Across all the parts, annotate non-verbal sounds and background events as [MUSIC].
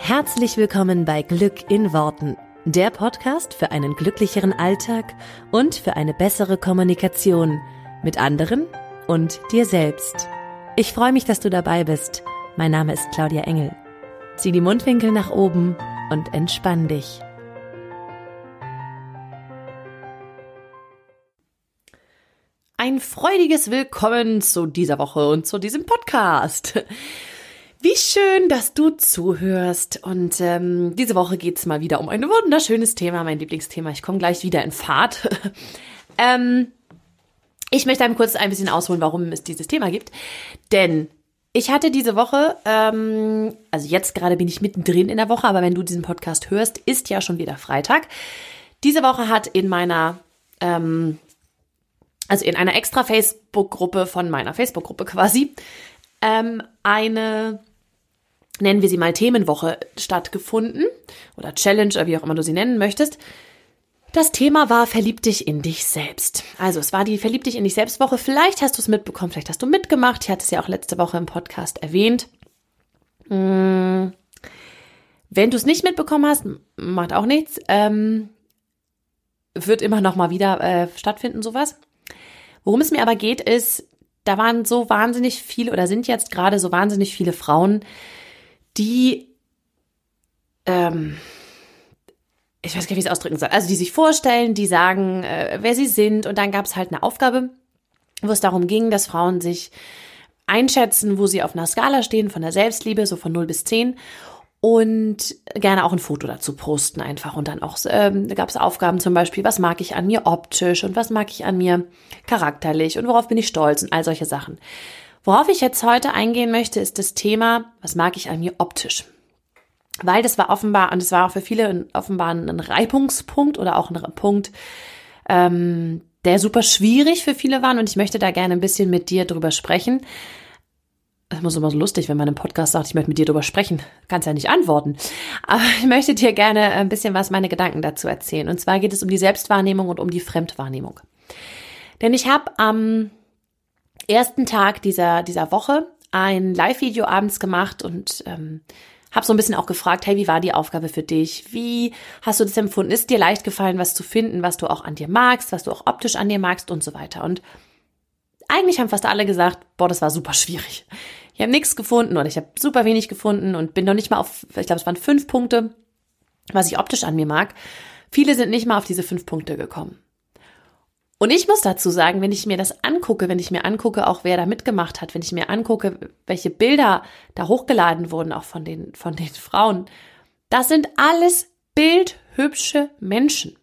Herzlich willkommen bei Glück in Worten, der Podcast für einen glücklicheren Alltag und für eine bessere Kommunikation mit anderen und dir selbst. Ich freue mich, dass du dabei bist. Mein Name ist Claudia Engel. Zieh die Mundwinkel nach oben und entspann dich. Ein freudiges Willkommen zu dieser Woche und zu diesem Podcast. Wie schön, dass du zuhörst. Und ähm, diese Woche geht's mal wieder um ein wunderschönes Thema, mein Lieblingsthema. Ich komme gleich wieder in Fahrt. [LAUGHS] ähm, ich möchte einem kurz ein bisschen ausholen, warum es dieses Thema gibt. Denn ich hatte diese Woche, ähm, also jetzt gerade bin ich mittendrin in der Woche, aber wenn du diesen Podcast hörst, ist ja schon wieder Freitag. Diese Woche hat in meiner, ähm, also in einer extra Facebook-Gruppe von meiner Facebook-Gruppe quasi, ähm, eine nennen wir sie mal Themenwoche stattgefunden oder Challenge oder wie auch immer du sie nennen möchtest. Das Thema war Verlieb dich in dich selbst. Also es war die Verlieb dich in dich selbst Woche. Vielleicht hast du es mitbekommen, vielleicht hast du mitgemacht. Ich hatte es ja auch letzte Woche im Podcast erwähnt. Hm. Wenn du es nicht mitbekommen hast, macht auch nichts. Ähm, wird immer noch mal wieder äh, stattfinden, sowas. Worum es mir aber geht, ist, da waren so wahnsinnig viele oder sind jetzt gerade so wahnsinnig viele Frauen, die, ähm, ich weiß gar nicht, wie ich es ausdrücken soll, also die sich vorstellen, die sagen, äh, wer sie sind und dann gab es halt eine Aufgabe, wo es darum ging, dass Frauen sich einschätzen, wo sie auf einer Skala stehen von der Selbstliebe, so von 0 bis 10 und gerne auch ein Foto dazu posten einfach. Und dann auch ähm, gab es Aufgaben zum Beispiel, was mag ich an mir optisch und was mag ich an mir charakterlich und worauf bin ich stolz und all solche Sachen. Worauf ich jetzt heute eingehen möchte, ist das Thema, was mag ich an mir optisch? Weil das war offenbar, und es war auch für viele offenbar ein Reibungspunkt oder auch ein Punkt, ähm, der super schwierig für viele war. Und ich möchte da gerne ein bisschen mit dir drüber sprechen. Das muss immer so lustig, wenn man im Podcast sagt, ich möchte mit dir drüber sprechen. Kannst ja nicht antworten. Aber [LAUGHS] ich möchte dir gerne ein bisschen was meine Gedanken dazu erzählen. Und zwar geht es um die Selbstwahrnehmung und um die Fremdwahrnehmung. Denn ich habe am ersten Tag dieser, dieser Woche ein Live-Video abends gemacht und ähm, habe so ein bisschen auch gefragt, hey, wie war die Aufgabe für dich? Wie hast du das empfunden? Ist dir leicht gefallen, was zu finden, was du auch an dir magst, was du auch optisch an dir magst und so weiter? Und eigentlich haben fast alle gesagt, boah, das war super schwierig. Ich habe nichts gefunden oder ich habe super wenig gefunden und bin noch nicht mal auf, ich glaube, es waren fünf Punkte, was ich optisch an mir mag. Viele sind nicht mal auf diese fünf Punkte gekommen. Und ich muss dazu sagen, wenn ich mir das angucke, wenn ich mir angucke, auch wer da mitgemacht hat, wenn ich mir angucke, welche Bilder da hochgeladen wurden, auch von den, von den [LAUGHS] Frauen, das sind alles bildhübsche Menschen.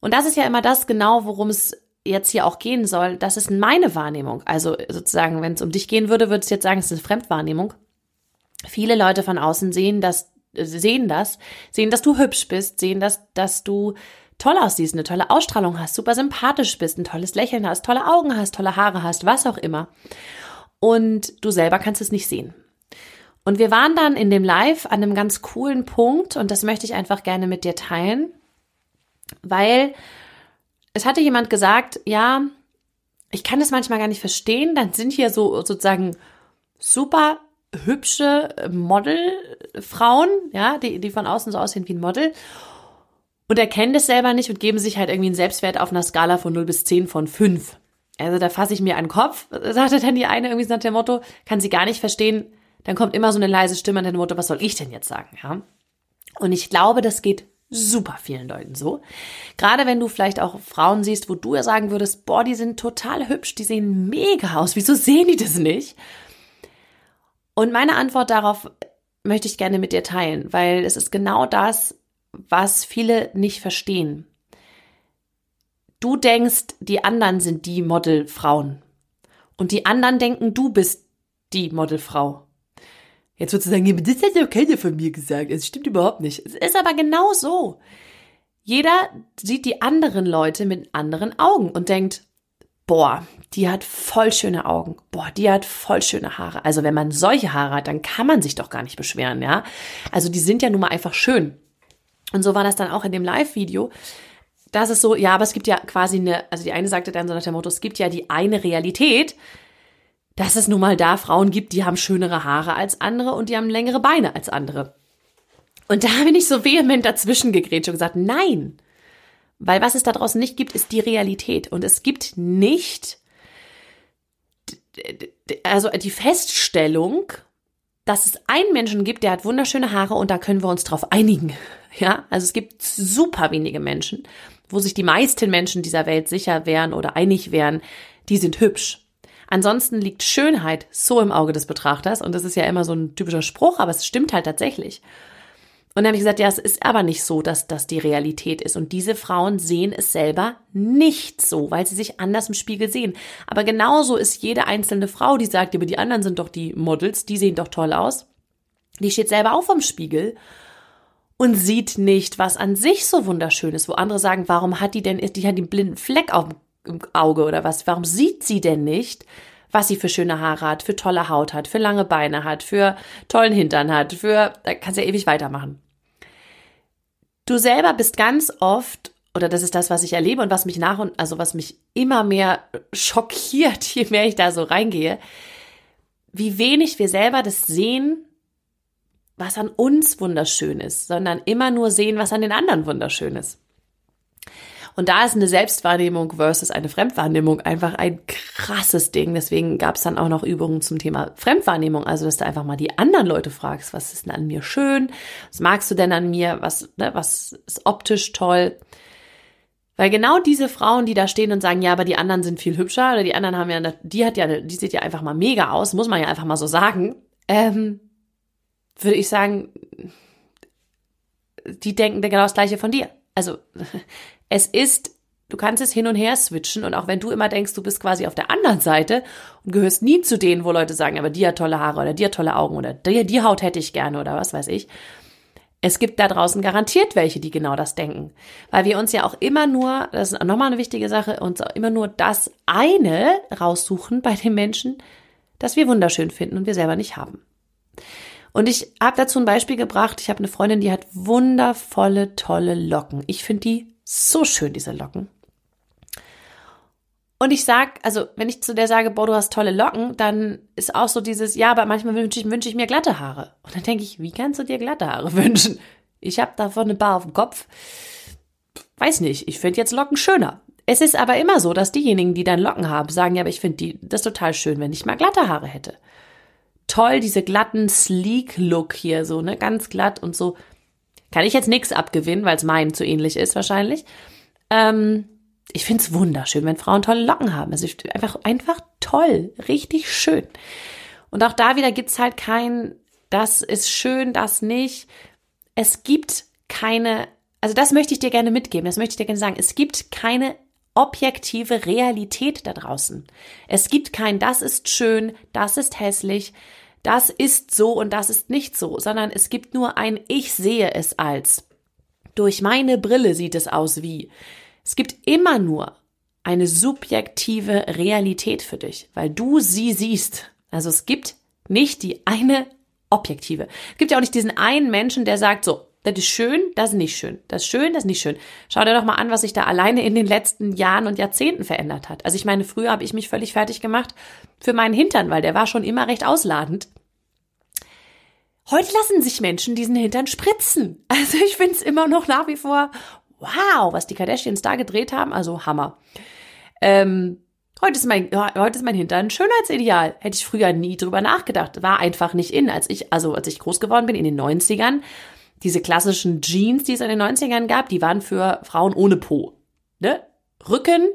Und das ist ja immer das genau, worum es jetzt hier auch gehen soll. Das ist meine Wahrnehmung. Also sozusagen, wenn es um dich gehen würde, würde ich jetzt sagen, es ist eine Fremdwahrnehmung. Viele Leute von außen sehen das, sehen das, sehen, dass du hübsch bist, sehen, dass, dass du toll aussiehst, eine tolle Ausstrahlung hast, super sympathisch bist, ein tolles Lächeln hast, tolle Augen hast, tolle Haare hast, was auch immer. Und du selber kannst es nicht sehen. Und wir waren dann in dem Live an einem ganz coolen Punkt und das möchte ich einfach gerne mit dir teilen, weil es hatte jemand gesagt, ja, ich kann das manchmal gar nicht verstehen, dann sind hier so sozusagen super hübsche Modelfrauen, ja, die, die von außen so aussehen wie ein Model und erkennen das selber nicht und geben sich halt irgendwie einen Selbstwert auf einer Skala von 0 bis 10 von 5. Also da fasse ich mir einen Kopf, [LAUGHS] sagte dann die eine irgendwie nach dem Motto, kann sie gar nicht verstehen. Dann kommt immer so eine leise Stimme an dem Motto, was soll ich denn jetzt sagen, ja? Und ich glaube, das geht super vielen Leuten so. Gerade wenn du vielleicht auch Frauen siehst, wo du ja sagen würdest, boah, die sind total hübsch, die sehen mega aus, wieso sehen die das nicht? Und meine Antwort darauf möchte ich gerne mit dir teilen, weil es ist genau das, was viele nicht verstehen. Du denkst, die anderen sind die Modelfrauen. Und die anderen denken, du bist die Modelfrau. Jetzt würdest du sagen, das hat ja keiner von mir gesagt. Es stimmt überhaupt nicht. Es ist aber genau so. Jeder sieht die anderen Leute mit anderen Augen und denkt, boah, die hat voll schöne Augen. Boah, die hat voll schöne Haare. Also wenn man solche Haare hat, dann kann man sich doch gar nicht beschweren, ja? Also die sind ja nun mal einfach schön. Und so war das dann auch in dem Live-Video. Das ist so, ja, aber es gibt ja quasi eine, also die eine sagte dann so nach dem Motto, es gibt ja die eine Realität. dass es nun mal da Frauen gibt, die haben schönere Haare als andere und die haben längere Beine als andere. Und da [LAUGHS] bin ich so vehement dazwischen gegrätscht und gesagt, nein. Weil was es da draußen nicht gibt, ist die Realität. Und es gibt nicht, also die Feststellung, dass es einen Menschen gibt, der hat wunderschöne Haare und da können wir uns drauf einigen. [LAUGHS] Ja, also es gibt super wenige Menschen, wo sich die meisten Menschen dieser Welt sicher wären oder einig wären, die sind hübsch. Ansonsten liegt Schönheit so im Auge des Betrachters und das ist ja immer so ein typischer Spruch, aber es stimmt halt tatsächlich. Und dann habe ich gesagt, ja, es ist aber nicht so, dass das die Realität ist. Und diese Frauen sehen es selber nicht so, weil sie sich anders im Spiegel sehen. Aber genauso ist jede einzelne Frau, die sagt, aber die anderen sind doch die Models, die sehen doch toll aus. Die steht selber auch vom Spiegel und sieht nicht, was an sich so wunderschön ist, wo andere sagen, warum hat die denn, die hat den blinden Fleck auf dem Auge oder was? Warum sieht sie denn nicht, was sie für schöne Haare hat, für tolle Haut hat, für lange Beine hat, für tollen Hintern hat, für, da kannst du ja ewig weitermachen. Du selber bist ganz oft, oder das ist das, was ich erlebe und was mich nach und, also was mich immer mehr schockiert, [LAUGHS] je mehr ich da so reingehe, wie wenig wir selber das sehen, was an uns wunderschön ist, sondern immer nur sehen, was an den anderen wunderschön ist. Und da ist eine Selbstwahrnehmung versus eine Fremdwahrnehmung einfach ein krasses Ding. Deswegen gab es dann auch noch Übungen zum Thema Fremdwahrnehmung. Also, dass du einfach mal die anderen Leute fragst, was ist denn an mir schön? Was magst du denn an mir? Was, ne, was ist optisch toll? Weil genau diese Frauen, die da stehen und sagen, ja, aber die anderen sind viel hübscher oder die anderen haben ja, die hat ja, die sieht ja einfach mal mega aus, muss man ja einfach mal so sagen, ähm, würde ich sagen, die denken genau das Gleiche von dir. Also es ist, du kannst es hin und her switchen und auch wenn du immer denkst, du bist quasi auf der anderen Seite und gehörst nie zu denen, wo Leute sagen, aber die hat tolle Haare oder die hat tolle Augen oder die, die Haut hätte ich gerne oder was weiß ich. Es gibt da draußen garantiert welche, die genau das denken. Weil wir uns ja auch immer nur, das ist nochmal eine wichtige Sache, uns auch immer nur das eine raussuchen bei den Menschen, das wir wunderschön finden und wir selber nicht haben. Und ich habe dazu ein Beispiel gebracht. Ich habe eine Freundin, die hat wundervolle, tolle Locken. Ich finde die so schön, diese Locken. Und ich sag, also wenn ich zu der sage, boah, du hast tolle Locken, dann ist auch so dieses, ja, aber manchmal wünsche ich, wünsch ich mir glatte Haare. Und dann denke ich, wie kannst du dir glatte Haare [LAUGHS] wünschen? Ich habe davon eine Bar auf dem Kopf. Weiß nicht, ich finde jetzt Locken schöner. Es ist aber immer so, dass diejenigen, die dann Locken haben, sagen, ja, aber ich finde das total schön, wenn ich mal glatte Haare hätte toll, diese glatten Sleek-Look hier, so, ne, ganz glatt und so. Kann ich jetzt nichts abgewinnen, weil es meinem zu ähnlich ist wahrscheinlich. Ähm, ich find's wunderschön, wenn Frauen tolle Locken haben. Es ist einfach, einfach toll, richtig schön. Und auch da wieder gibt's halt kein, das ist schön, das nicht. Es gibt keine, also das möchte ich dir gerne mitgeben, das möchte ich dir gerne sagen. Es gibt keine objektive Realität da draußen. Es gibt kein, das ist schön, das ist hässlich, das ist so und das ist nicht so, sondern es gibt nur ein Ich sehe es als. Durch meine Brille sieht es aus wie. Es gibt immer nur eine subjektive Realität für dich, weil du sie siehst. Also es gibt nicht die eine objektive. Es gibt ja auch nicht diesen einen Menschen, der sagt so, das ist schön, das ist nicht schön. Das ist schön, das ist nicht schön. Schau dir doch mal an, was sich da alleine in den letzten Jahren und Jahrzehnten verändert hat. Also ich meine, früher habe ich mich völlig fertig gemacht für meinen Hintern, weil der war schon immer recht ausladend. Heute lassen sich Menschen diesen Hintern spritzen. [LAUGHS] Also ich finde es immer noch nach wie vor, wow, was die Kardashians da gedreht haben. Also Hammer. Ähm, heute ist mein, heute ist mein Hintern ein Schönheitsideal. Hätte ich früher nie drüber nachgedacht. War einfach nicht in. Als ich, also als ich groß geworden bin in den 90ern, diese klassischen Jeans, die es in den 90ern gab, die waren für Frauen ohne Po. Ne? Rücken,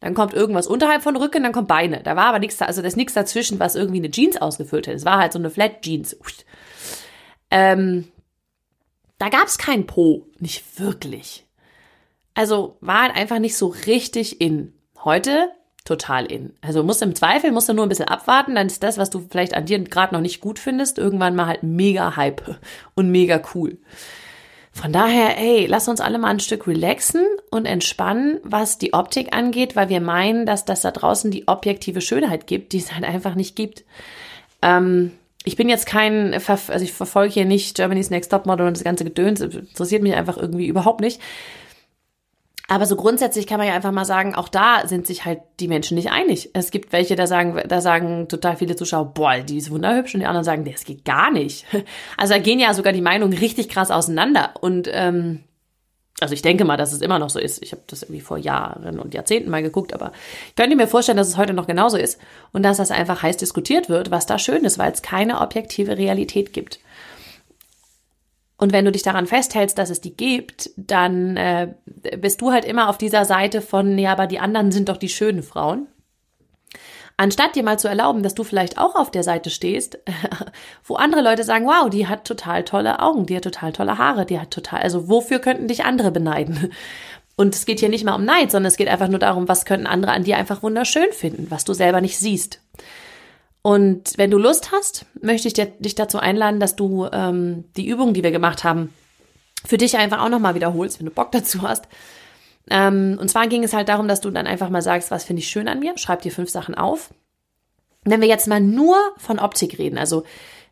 dann kommt irgendwas unterhalb von Rücken, dann kommt Beine. Da war aber nichts, also da ist nichts dazwischen, was irgendwie eine Jeans ausgefüllt hat. Es war halt so eine Flat Jeans. Ähm, da gab es kein Po, nicht wirklich. Also war halt einfach nicht so richtig in. Heute total in. Also musst im Zweifel, musst du nur ein bisschen abwarten, dann ist das, was du vielleicht an dir gerade noch nicht gut findest, irgendwann mal halt mega Hype [LAUGHS] und mega cool. Von daher, ey, lass uns alle mal ein Stück relaxen und entspannen, was die Optik angeht, weil wir meinen, dass das da draußen die objektive Schönheit gibt, die es halt einfach nicht gibt. Ähm, ich bin jetzt kein, also ich verfolge hier nicht Germany's Next Top Model und das ganze Gedöns, interessiert mich einfach irgendwie überhaupt nicht. Aber so grundsätzlich kann man ja einfach mal sagen, auch da sind sich halt die Menschen nicht einig. Es gibt welche, da sagen, da sagen total viele Zuschauer, boah, die ist wunderhübsch und die anderen sagen, das geht gar nicht. [LAUGHS] Also da gehen ja sogar die Meinungen richtig krass auseinander. Und ähm, also ich denke mal, dass es immer noch so ist. Ich habe das irgendwie vor Jahren und Jahrzehnten mal geguckt, aber ich könnte mir vorstellen, dass es heute noch genauso ist und dass das einfach heiß diskutiert wird, was da schön ist, weil es keine objektive Realität gibt. Und wenn du dich daran festhältst, dass es die gibt, dann äh, bist du halt immer auf dieser Seite von, ja, aber die anderen sind doch die schönen Frauen. Anstatt dir mal zu erlauben, dass du vielleicht auch auf der Seite stehst, [LAUGHS] wo andere Leute sagen, wow, die hat total tolle Augen, die hat total tolle Haare, die hat total, also wofür könnten dich andere beneiden? [LAUGHS] Und es geht hier nicht mal um Neid, sondern es geht einfach nur darum, was könnten andere an dir einfach wunderschön finden, was du selber nicht siehst. Und wenn du Lust hast, möchte ich dir, dich dazu einladen, dass du ähm, die Übungen, die wir gemacht haben, für dich einfach auch nochmal wiederholst, wenn du Bock dazu hast. Ähm, und zwar ging es halt darum, dass du dann einfach mal sagst, was finde ich schön an mir, schreib dir fünf Sachen auf. wenn wir jetzt mal nur von Optik reden, also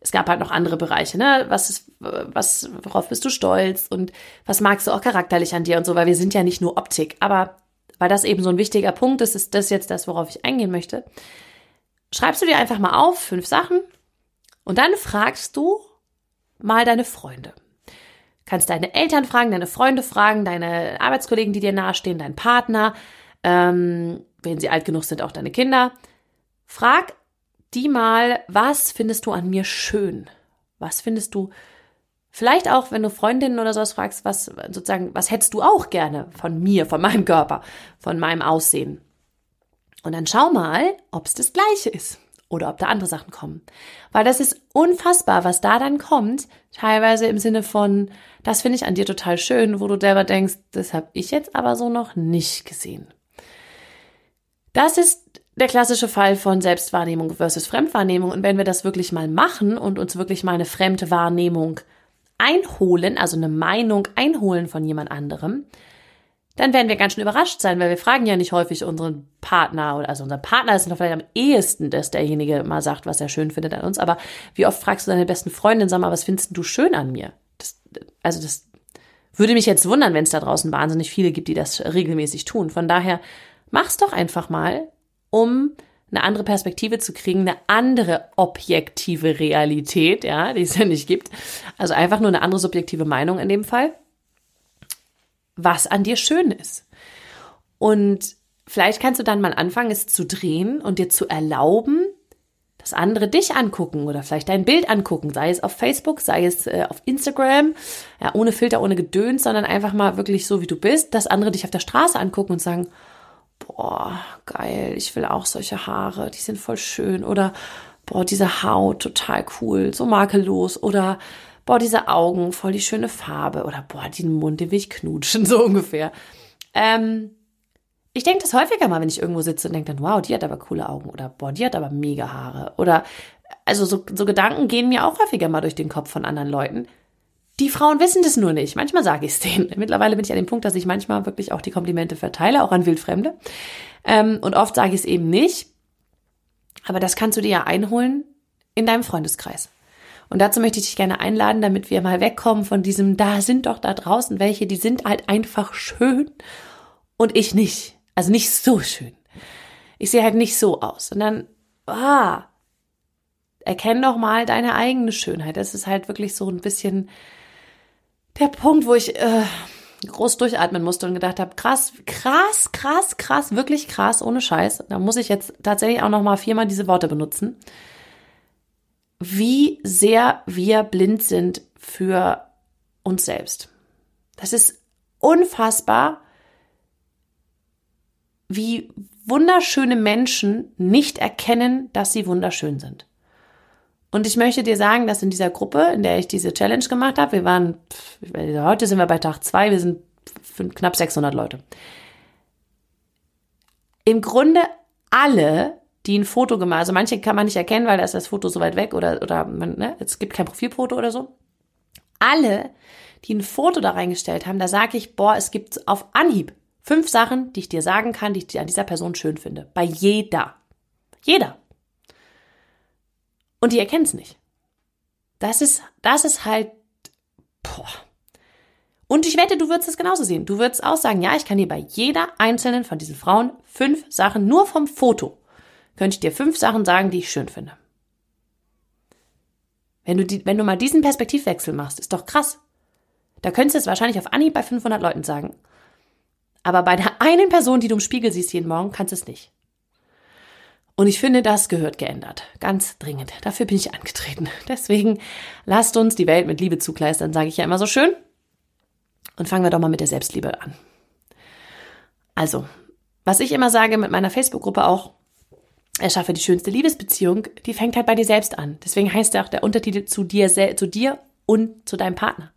es gab halt noch andere Bereiche, ne? Was ist, was, worauf bist du stolz und was magst du auch charakterlich an dir und so, weil wir sind ja nicht nur Optik. Aber weil das eben so ein wichtiger Punkt ist, ist das jetzt das, worauf ich eingehen möchte schreibst du dir einfach mal auf, fünf Sachen, und dann fragst du mal deine Freunde. Kannst deine Eltern fragen, deine Freunde fragen, deine Arbeitskollegen, die dir nahestehen, deinen Partner, ähm, wenn sie alt genug sind, auch deine Kinder. Frag die mal, was findest du an mir schön? Was findest du vielleicht auch, wenn du Freundinnen oder sowas fragst, was sozusagen, was hättest du auch gerne von mir, von meinem Körper, von meinem Aussehen? Und dann schau mal, ob es das gleiche ist oder ob da andere Sachen kommen. Weil das ist unfassbar, was da dann kommt, teilweise im Sinne von, das finde ich an dir total schön, wo du selber denkst, das habe ich jetzt aber so noch nicht gesehen. Das ist der klassische Fall von Selbstwahrnehmung versus Fremdwahrnehmung. Und wenn wir das wirklich mal machen und uns wirklich mal eine fremde Wahrnehmung einholen, also eine Meinung einholen von jemand anderem, dann werden wir ganz schön überrascht sein, weil wir fragen ja nicht häufig unseren Partner oder also unser Partner ist noch vielleicht am ehesten, dass derjenige mal sagt, was er schön findet an uns. Aber wie oft fragst du deine besten Freundin, sag mal, was findest du schön an mir? Das, also das würde mich jetzt wundern, wenn es da draußen wahnsinnig viele gibt, die das regelmäßig tun. Von daher mach's doch einfach mal, um eine andere Perspektive zu kriegen, eine andere objektive Realität, ja, die es ja nicht gibt. Also einfach nur eine andere subjektive Meinung in dem Fall was an dir schön ist. Und vielleicht kannst du dann mal anfangen, es zu drehen und dir zu erlauben, dass andere dich angucken oder vielleicht dein Bild angucken, sei es auf Facebook, sei es äh, auf Instagram, ja, ohne Filter, ohne Gedöns, sondern einfach mal wirklich so, wie du bist, dass andere dich auf der Straße angucken und sagen, boah, geil, ich will auch solche Haare, die sind voll schön oder boah, diese Haut, total cool, so makellos oder boah, diese Augen, voll die schöne Farbe oder boah, den Mund, den will ich knutschen, [LAUGHS] so ungefähr. Ähm, ich denke das häufiger mal, wenn ich irgendwo sitze und denke dann, wow, die hat aber coole Augen oder boah, die hat aber mega Haare oder also so, so Gedanken gehen mir auch häufiger mal durch den Kopf von anderen Leuten. Die Frauen wissen das nur nicht. Manchmal sage ich es denen. [LAUGHS] Mittlerweile bin ich an dem Punkt, dass ich manchmal wirklich auch die Komplimente verteile, auch an Wildfremde. Ähm, und oft sage ich es eben nicht. Aber das kannst du dir ja einholen in deinem Freundeskreis. Und dazu möchte ich dich gerne einladen, damit wir mal wegkommen von diesem, da sind doch da draußen welche, die sind halt einfach schön und ich nicht. Also nicht so schön. Ich sehe halt nicht so aus, sondern, ah, erkenn doch mal deine eigene Schönheit. Das ist halt wirklich so ein bisschen der Punkt, wo ich äh, groß durchatmen musste und gedacht habe, krass, krass, krass, krass, wirklich krass, ohne Scheiß. Da muss ich jetzt tatsächlich auch noch mal viermal diese Worte benutzen wie sehr wir blind sind für uns selbst. Das ist unfassbar, wie wunderschöne Menschen nicht erkennen, dass sie wunderschön sind. Und ich möchte dir sagen, dass in dieser Gruppe, in der ich diese Challenge gemacht habe, wir waren, heute sind wir bei Tag zwei, wir sind knapp 600 Leute. Im Grunde alle die ein Foto gemacht, also manche kann man nicht erkennen, weil da ist das Foto so weit weg oder, oder man, ne, es gibt kein Profilfoto oder so. Alle, die ein Foto da reingestellt haben, da sage ich, boah, es gibt auf Anhieb fünf Sachen, die ich dir sagen kann, die ich an dieser Person schön finde. Bei jeder. Jeder. Und die erkennen es nicht. Das ist, das ist halt, boah. Und ich wette, du würdest es genauso sehen. Du würdest auch sagen, ja, ich kann dir bei jeder einzelnen von diesen Frauen fünf Sachen, nur vom Foto, könnte ich dir fünf Sachen sagen, die ich schön finde. Wenn du, die, wenn du mal diesen Perspektivwechsel machst, ist doch krass. Da könntest du es wahrscheinlich auf Anhieb bei 500 Leuten sagen. Aber bei der einen Person, die du im Spiegel siehst jeden Morgen, kannst du es nicht. Und ich finde, das gehört geändert. Ganz dringend. Dafür bin ich angetreten. [LAUGHS] Deswegen lasst uns die Welt mit Liebe zukleistern, sage ich ja immer so schön. Und fangen wir doch mal mit der Selbstliebe an. Also, was ich immer sage mit meiner Facebook-Gruppe auch, erschaffe die schönste Liebesbeziehung, die fängt halt bei dir selbst an. Deswegen heißt ja auch der Untertitel zu dir, zu dir und zu deinem Partner.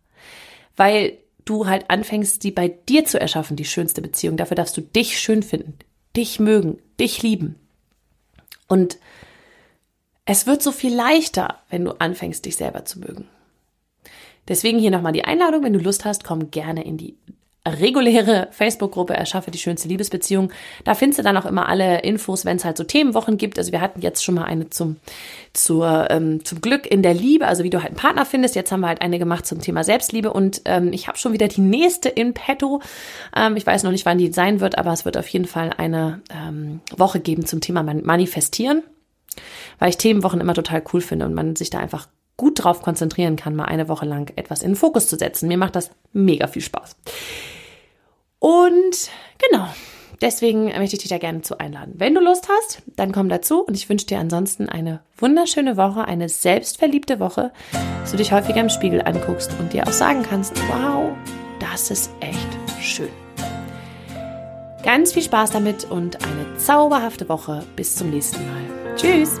Weil du halt anfängst, die bei dir zu erschaffen, die schönste Beziehung. Dafür darfst du dich schön finden, dich mögen, dich lieben. Und es wird so viel leichter, wenn du anfängst, dich selber zu mögen. Deswegen hier nochmal die Einladung, wenn du Lust hast, komm gerne in die reguläre Facebook-Gruppe Erschaffe die schönste Liebesbeziehung. Da findest du dann auch immer alle Infos, wenn es halt so Themenwochen gibt. Also wir hatten jetzt schon mal eine zum, zur, ähm, zum Glück in der Liebe, also wie du halt einen Partner findest. Jetzt haben wir halt eine gemacht zum Thema Selbstliebe und ähm, ich habe schon wieder die nächste in petto. Ähm, ich weiß noch nicht, wann die sein wird, aber es wird auf jeden Fall eine ähm, Woche geben zum Thema Manifestieren, weil ich Themenwochen immer total cool finde und man sich da einfach gut drauf konzentrieren kann, mal eine Woche lang etwas in den Fokus zu setzen. Mir macht das mega viel Spaß. Und genau, deswegen möchte ich dich da gerne zu einladen. Wenn du Lust hast, dann komm dazu und ich wünsche dir ansonsten eine wunderschöne Woche, eine selbstverliebte Woche, dass du dich häufiger im Spiegel anguckst und dir auch sagen kannst, wow, das ist echt schön. Ganz viel Spaß damit und eine zauberhafte Woche. Bis zum nächsten Mal. Tschüss.